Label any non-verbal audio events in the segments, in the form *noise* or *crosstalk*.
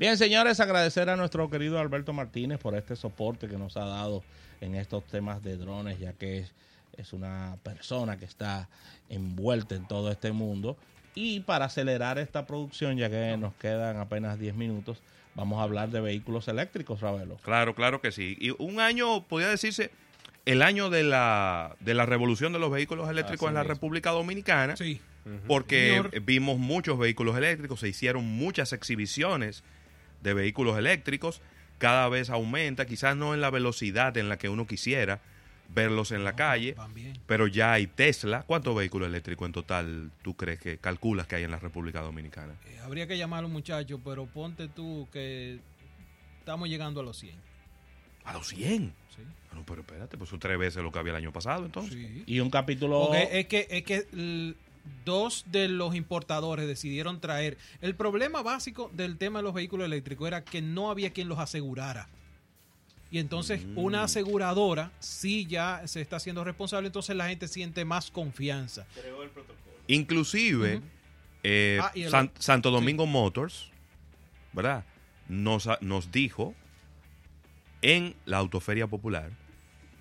Bien, señores, agradecer a nuestro querido Alberto Martínez por este soporte que nos ha dado en estos temas de drones, ya que es, es una persona que está envuelta en todo este mundo. Y para acelerar esta producción, ya que nos quedan apenas 10 minutos, vamos a hablar de vehículos eléctricos, Ravelo. Claro, claro que sí. Y un año, podría decirse, el año de la, de la revolución de los vehículos eléctricos en la República Dominicana. Sí. Porque Señor. vimos muchos vehículos eléctricos, se hicieron muchas exhibiciones de vehículos eléctricos, cada vez aumenta, quizás no en la velocidad en la que uno quisiera verlos en la calle, pero ya hay Tesla. ¿Cuántos vehículos eléctricos en total tú crees que calculas que hay en la República Dominicana? Eh, habría que llamar a los muchachos, pero ponte tú que estamos llegando a los 100. A los 100. Sí. Bueno, pero espérate, pues son tres veces lo que había el año pasado entonces. Sí. Y un capítulo... Porque es que, es que dos de los importadores decidieron traer. El problema básico del tema de los vehículos eléctricos era que no había quien los asegurara. Y entonces Mm. una aseguradora sí ya se está haciendo responsable, entonces la gente siente más confianza. Inclusive, Ujú. eh, Ah, y el- San- Santo Domingo Motors, ¿verdad? Nos, nos dijo en la Autoferia Popular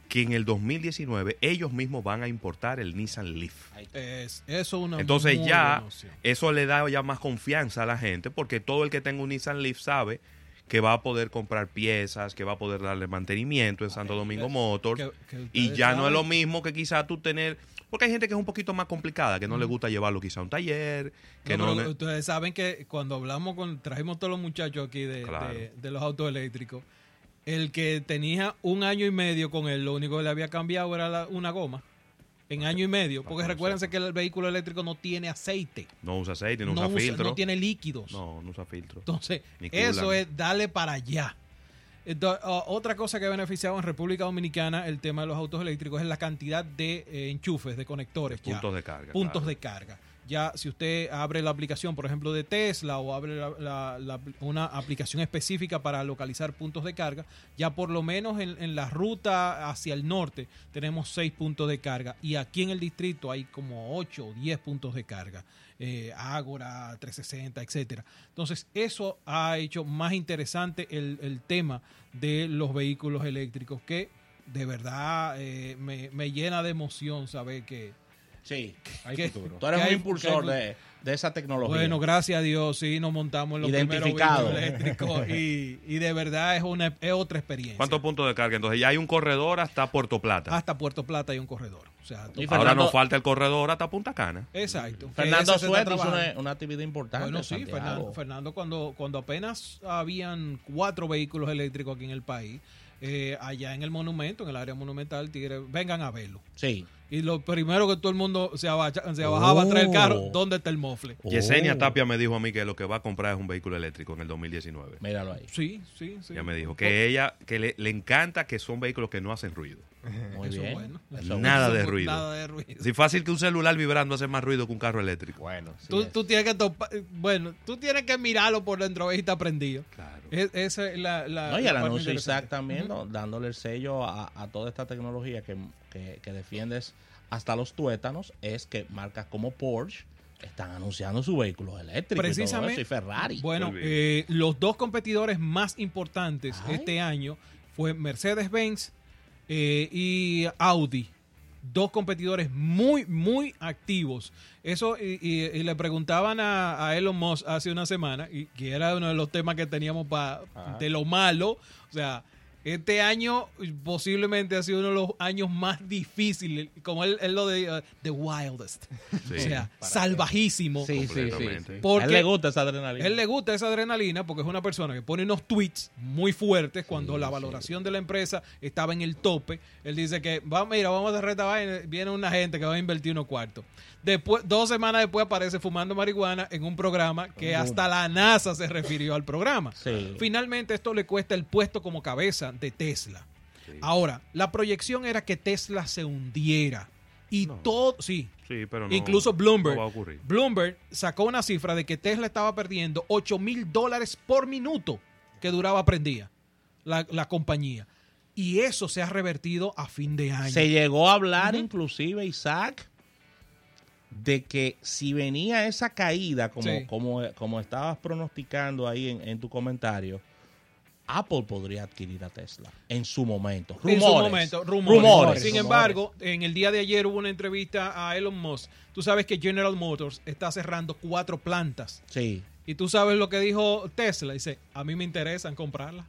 que en el 2019 ellos mismos van a importar el Nissan Leaf. Es, eso es una Entonces muy ya eso le da ya más confianza a la gente porque todo el que tenga un Nissan Leaf sabe que va a poder comprar piezas, que va a poder darle mantenimiento en Santo Domingo que- Motors que- que y ya no es lo mismo que quizá tú tener porque hay gente que es un poquito más complicada, que no le gusta llevarlo quizá a un taller, que No, no, ustedes saben que cuando hablamos con, trajimos todos los muchachos aquí de, Claro. de- de los autos eléctricos, el que tenía un año y medio con él, lo único que le había cambiado era la- una goma. En año y medio, porque no recuérdense que el vehículo eléctrico no tiene aceite, no usa aceite, no, no, usa usa- filtro. no tiene líquidos. No, no usa filtro. Entonces, eso es darle para allá. Otra cosa que ha beneficiado en República Dominicana el tema de los autos eléctricos es la cantidad de eh, enchufes, de conectores. ya. Puntos de carga. puntos claro. de carga. Ya si usted abre la aplicación, por ejemplo, de Tesla o abre la- la- la- una aplicación específica para localizar puntos de carga, ya por lo menos en, en la ruta hacia el norte tenemos seis puntos de carga y aquí en el distrito hay como 8 o 10 puntos de carga. Eh, Ágora, 360, etcétera. Entonces, eso ha hecho más interesante el, el tema de los vehículos eléctricos, que de verdad eh, me, me llena de emoción saber que, Sí, hay futuro. Tú eres ¿Qué un hay- impulsor de, de esa tecnología. Bueno, gracias a Dios, sí, nos montamos en los primeros Identificado. vehículos eléctricos *laughs* y, y de verdad es una es otra experiencia. ¿Cuántos puntos de carga? Entonces ya hay un corredor hasta Puerto Plata. Hasta Puerto Plata hay un corredor. O sea, Y Ahora nos falta el corredor hasta Punta Cana. exacto. Fernando Suet hizo una, una actividad importante. Bueno, en sí. Fernando, Fernando cuando, cuando apenas habían cuatro vehículos eléctricos aquí en el país, eh, allá en el monumento, en el área monumental, Tigre, vengan a verlo. Sí. Y lo primero que todo el mundo se, abacha- se bajaba a traer el carro, Oh. ¿dónde está el mofle? Yesenia Oh. Tapia me dijo a mí que lo que va a comprar es un vehículo eléctrico en el 2019. Míralo ahí. Sí, sí, sí. Ya me dijo que ella, que le, le encanta que son vehículos que no hacen ruido. Muy Eso es bien. bueno. Eso Nada bueno. de ruido. Nada de ruido. Si fácil que un celular vibrando hace más ruido que un carro eléctrico. Bueno, sí Tú, tú tienes que topa- bueno, tú tienes que mirarlo por dentro si está prendido. Claro. Es- esa es la, la, No, y la el anuncio. Isaac también, ¿no? dándole el sello a, a toda esta tecnología que, que, que defiendes hasta los tuétanos, es que marcas como Porsche están anunciando sus vehículos eléctricos y, todo Precisamente. eso, y Ferrari. Bueno, eh, los dos competidores más importantes Ay. este año fue Mercedes-Benz eh, y Audi. Dos competidores muy, muy activos. Eso, y, y- y le preguntaban a, a Elon Musk hace una semana, y que era uno de los temas que teníamos pa- de lo malo. O sea, este año posiblemente ha sido uno de los años más difíciles, como él, él lo de uh, The Wildest. Sí. O sea, salvajísimo. sí, sí, sí. Porque- él le gusta esa adrenalina. Él le gusta esa adrenalina porque es una persona que pone unos tweets muy fuertes cuando la valoración de la empresa estaba en el tope. Él dice que, va, mira, vamos a reta vaina, viene una gente que va a invertir unos cuartos. Después, dos semanas después aparece fumando marihuana en un programa que hasta la NASA se refirió al programa. Sí. Finalmente esto le cuesta el puesto como cabeza de Tesla. Ahora, la proyección era que Tesla se hundiera. Y No. todo, sí, Sí, pero no, Incluso Bloomberg. no va a ocurrir. Bloomberg sacó una cifra de que Tesla estaba perdiendo 8 mil dólares por minuto que duraba prendía la, la compañía. Y eso se ha revertido a fin de año. Se llegó a hablar inclusive, Isaac, de que si venía esa caída, como, Sí. como, como estabas pronosticando ahí en, en tu comentario, Apple podría adquirir a Tesla en su momento. Rumores. En su momento, rumores. Rumores. Sin Rumores. embargo, en el día de ayer hubo una entrevista a Elon Musk. Tú sabes que General Motors está cerrando cuatro plantas. Sí. Y tú sabes lo que dijo Tesla. Dice, a mí me interesan comprarla.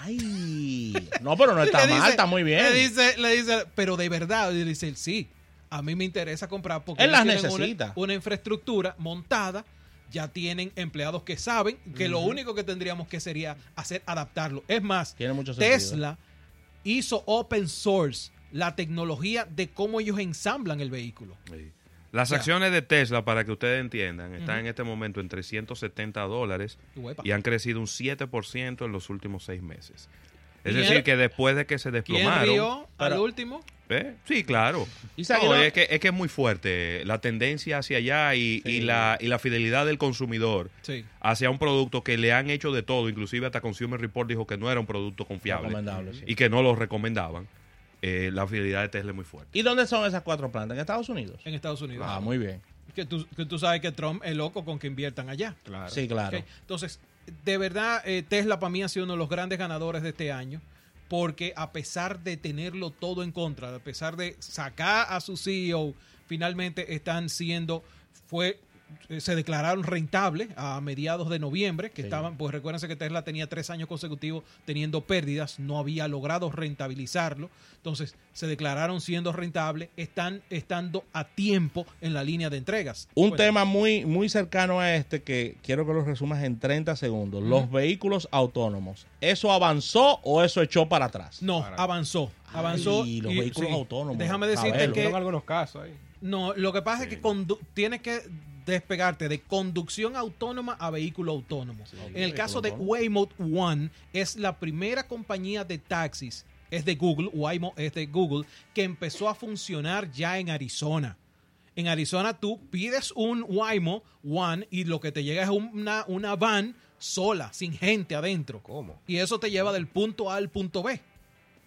Ay. No, pero no *laughs* está Le mal, dice- está muy bien. Le dice, le dice, pero de verdad, y dice, sí, a mí me interesa comprar porque Él ellos las tienen una- necesita. Una, infraestructura montada, ya tienen empleados que saben que lo único que tendríamos que sería hacer adaptarlo. Es más, Tiene mucho sentido. Tesla hizo open source la tecnología de cómo ellos ensamblan el vehículo. Sí. Las acciones de Tesla, para que ustedes entiendan, están en este momento en 370 dólares Uepa. y han crecido un 7% en los últimos seis meses. Es ¿Y decir, que después de que se ¿Quién desplomaron... rió al Pero- último? ¿Eh? Sí, claro. No, es, que, es que es muy fuerte la tendencia hacia allá y, Sí. y la, y la fidelidad del consumidor Sí. hacia un producto que le han hecho de todo, inclusive hasta Consumer Report dijo que no era un producto confiable Recomendable, sí. y que no lo recomendaban. Eh, la fidelidad de Tesla es muy fuerte. ¿Y dónde son esas cuatro plantas? ¿En Estados Unidos? En Estados Unidos. Ah, muy bien. Que, tú, que tú sabes que Trump es loco con que inviertan allá. Claro. Sí, claro. Entonces, de verdad, eh, Tesla para mí ha sido uno de los grandes ganadores de este año, porque a pesar de tenerlo todo en contra, a pesar de sacar a su CEO, finalmente están siendo, fue se declararon rentables a mediados de noviembre, que Sí. estaban, pues recuérdense que Tesla tenía tres años consecutivos teniendo pérdidas, no había logrado rentabilizarlo, entonces se declararon siendo rentables, están estando a tiempo en la línea de entregas. Un tema muy, muy cercano a este que quiero que lo resumas en 30 segundos. Los vehículos autónomos. ¿Eso avanzó o eso echó para atrás? No, Para- avanzó. Avanzó. Ay, los y- vehículos sí. autónomos. Déjame decirte Sabelo. que. Algunos casos ahí. No, lo que pasa es que tienes que despegarte de conducción autónoma a vehículo autónomo. en el caso de. Waymo One, es la primera compañía de taxis, es de Google, Waymo es de Google, que empezó a funcionar ya en Arizona. En Arizona tú pides un Waymo One y lo que te llega es una, una van sola, sin gente adentro. ¿Cómo? Y eso te lleva del punto A al punto B.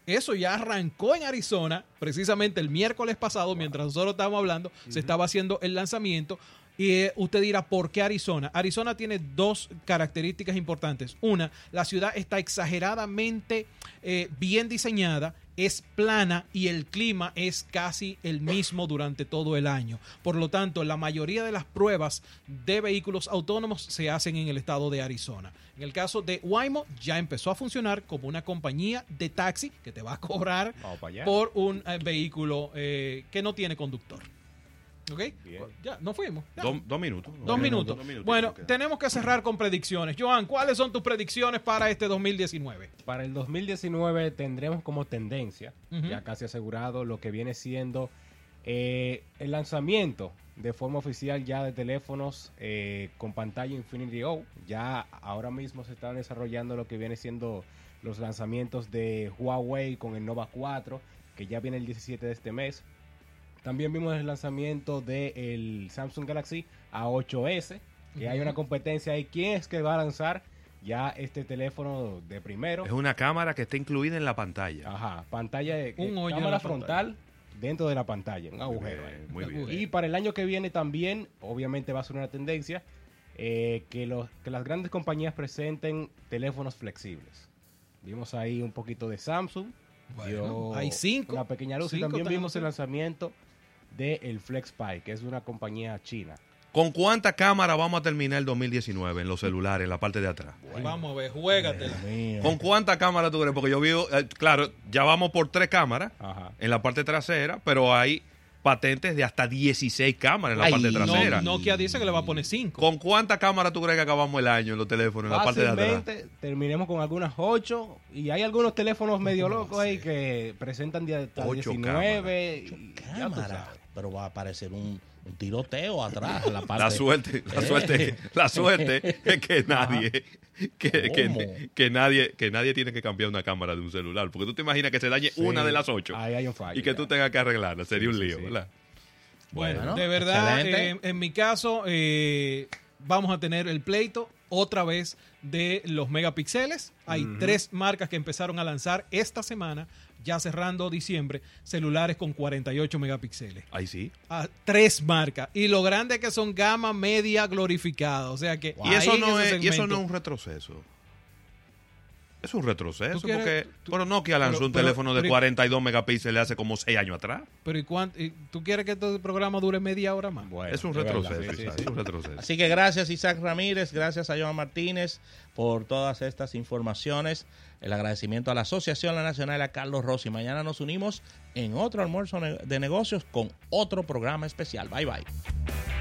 Eso ya arrancó en Arizona, precisamente el miércoles pasado, mientras nosotros estábamos hablando, se estaba haciendo el lanzamiento. Y eh, usted dirá, ¿por qué Arizona? Arizona tiene dos características importantes. Una, la ciudad está exageradamente eh, bien diseñada, es plana y el clima es casi el mismo durante todo el año. Por lo tanto, la mayoría de las pruebas de vehículos autónomos se hacen en el estado de Arizona. En el caso de Waymo, ya empezó a funcionar como una compañía de taxi que te va a cobrar por un eh, vehículo eh, que no tiene conductor. ¿Ok? Bien. Ya, nos fuimos. Ya. Dos, dos minutos. Dos minutos. Dos Bueno, tenemos que cerrar con predicciones. Joan, ¿cuáles son tus predicciones para este 2019? Para el 2019 tendremos como tendencia, ya casi asegurado, lo que viene siendo eh, el lanzamiento de forma oficial ya de teléfonos eh, con pantalla Infinity O. Ya ahora mismo se están desarrollando lo que viene siendo los lanzamientos de Huawei con el Nova 4, que ya viene el 17 de este mes. También vimos el lanzamiento del Samsung Galaxy A8S, que hay una competencia ahí. ¿Quién es que va a lanzar ya este teléfono de primero? Es una cámara que está incluida en la pantalla. Ajá, pantalla de Un eh, hoyo cámara la frontal dentro de la pantalla, un Muy agujero. bien, ahí. muy bien. Y para el año que viene también, obviamente va a ser una tendencia, eh, que, los, que las grandes compañías presenten teléfonos flexibles. Vimos ahí un poquito de Samsung. Bueno, hay cinco. Una pequeña luz. Y también vimos el lanzamiento del el FlexPy, que es una compañía china. ¿Con cuánta cámara vamos a terminar el 2019 en los celulares, en la parte de atrás? Vamos a ver, juégatela. ¿Con cuánta cámara tú crees? Porque yo vi, eh, claro, ya vamos por tres cámaras Ajá. en la parte trasera, pero hay patentes de hasta 16 cámaras en la Ay, parte No, trasera. Nokia dice que le va a poner 5. ¿Con cuánta cámara tú crees que acabamos el año en los teléfonos, en la parte de atrás? Terminemos con algunas 8 y hay algunos teléfonos medio *laughs* locos ahí que presentan de hasta Ocho 19 y ya tú Cámara. sabes. Pero va a aparecer un, un tiroteo atrás la parte. La suerte, la Eh. suerte, la suerte es que *laughs* nadie, que, que, que nadie, que nadie tiene que cambiar una cámara de un celular. Porque tú te imaginas que se dañe Sí, una de las ocho Ahí hay un fallo. y que ya. tú tengas que arreglarla. Sería Sí, un lío, sí. ¿verdad? Bueno, Bueno, de verdad, eh, en mi caso, eh, vamos a tener el pleito otra vez de los megapíxeles. Hay tres marcas que empezaron a lanzar esta semana, ya cerrando diciembre, celulares con 48 megapíxeles. Ahí sí. Ah, tres marcas. Y lo grande es que son gama media glorificada. O sea que. Y eso, no es, y eso no es un retroceso. Es un retroceso. ¿Tú quieres- porque tú- pero Nokia lanzó pero- un pero- teléfono de pero- 42 megapíxeles hace como 6 años atrás. Pero ¿y cuánto? y ¿Tú quieres que este programa dure media hora más? Bueno, es un verdad, retroceso. sí, sí, Isaac, sí. Es un retroceso. Así que gracias Isaac Ramírez, gracias a Joan Martínez por todas estas informaciones. El agradecimiento a la Asociación La Nacional, a Carlos Rossi. Mañana nos unimos en otro almuerzo de negocios con otro programa especial. Bye bye.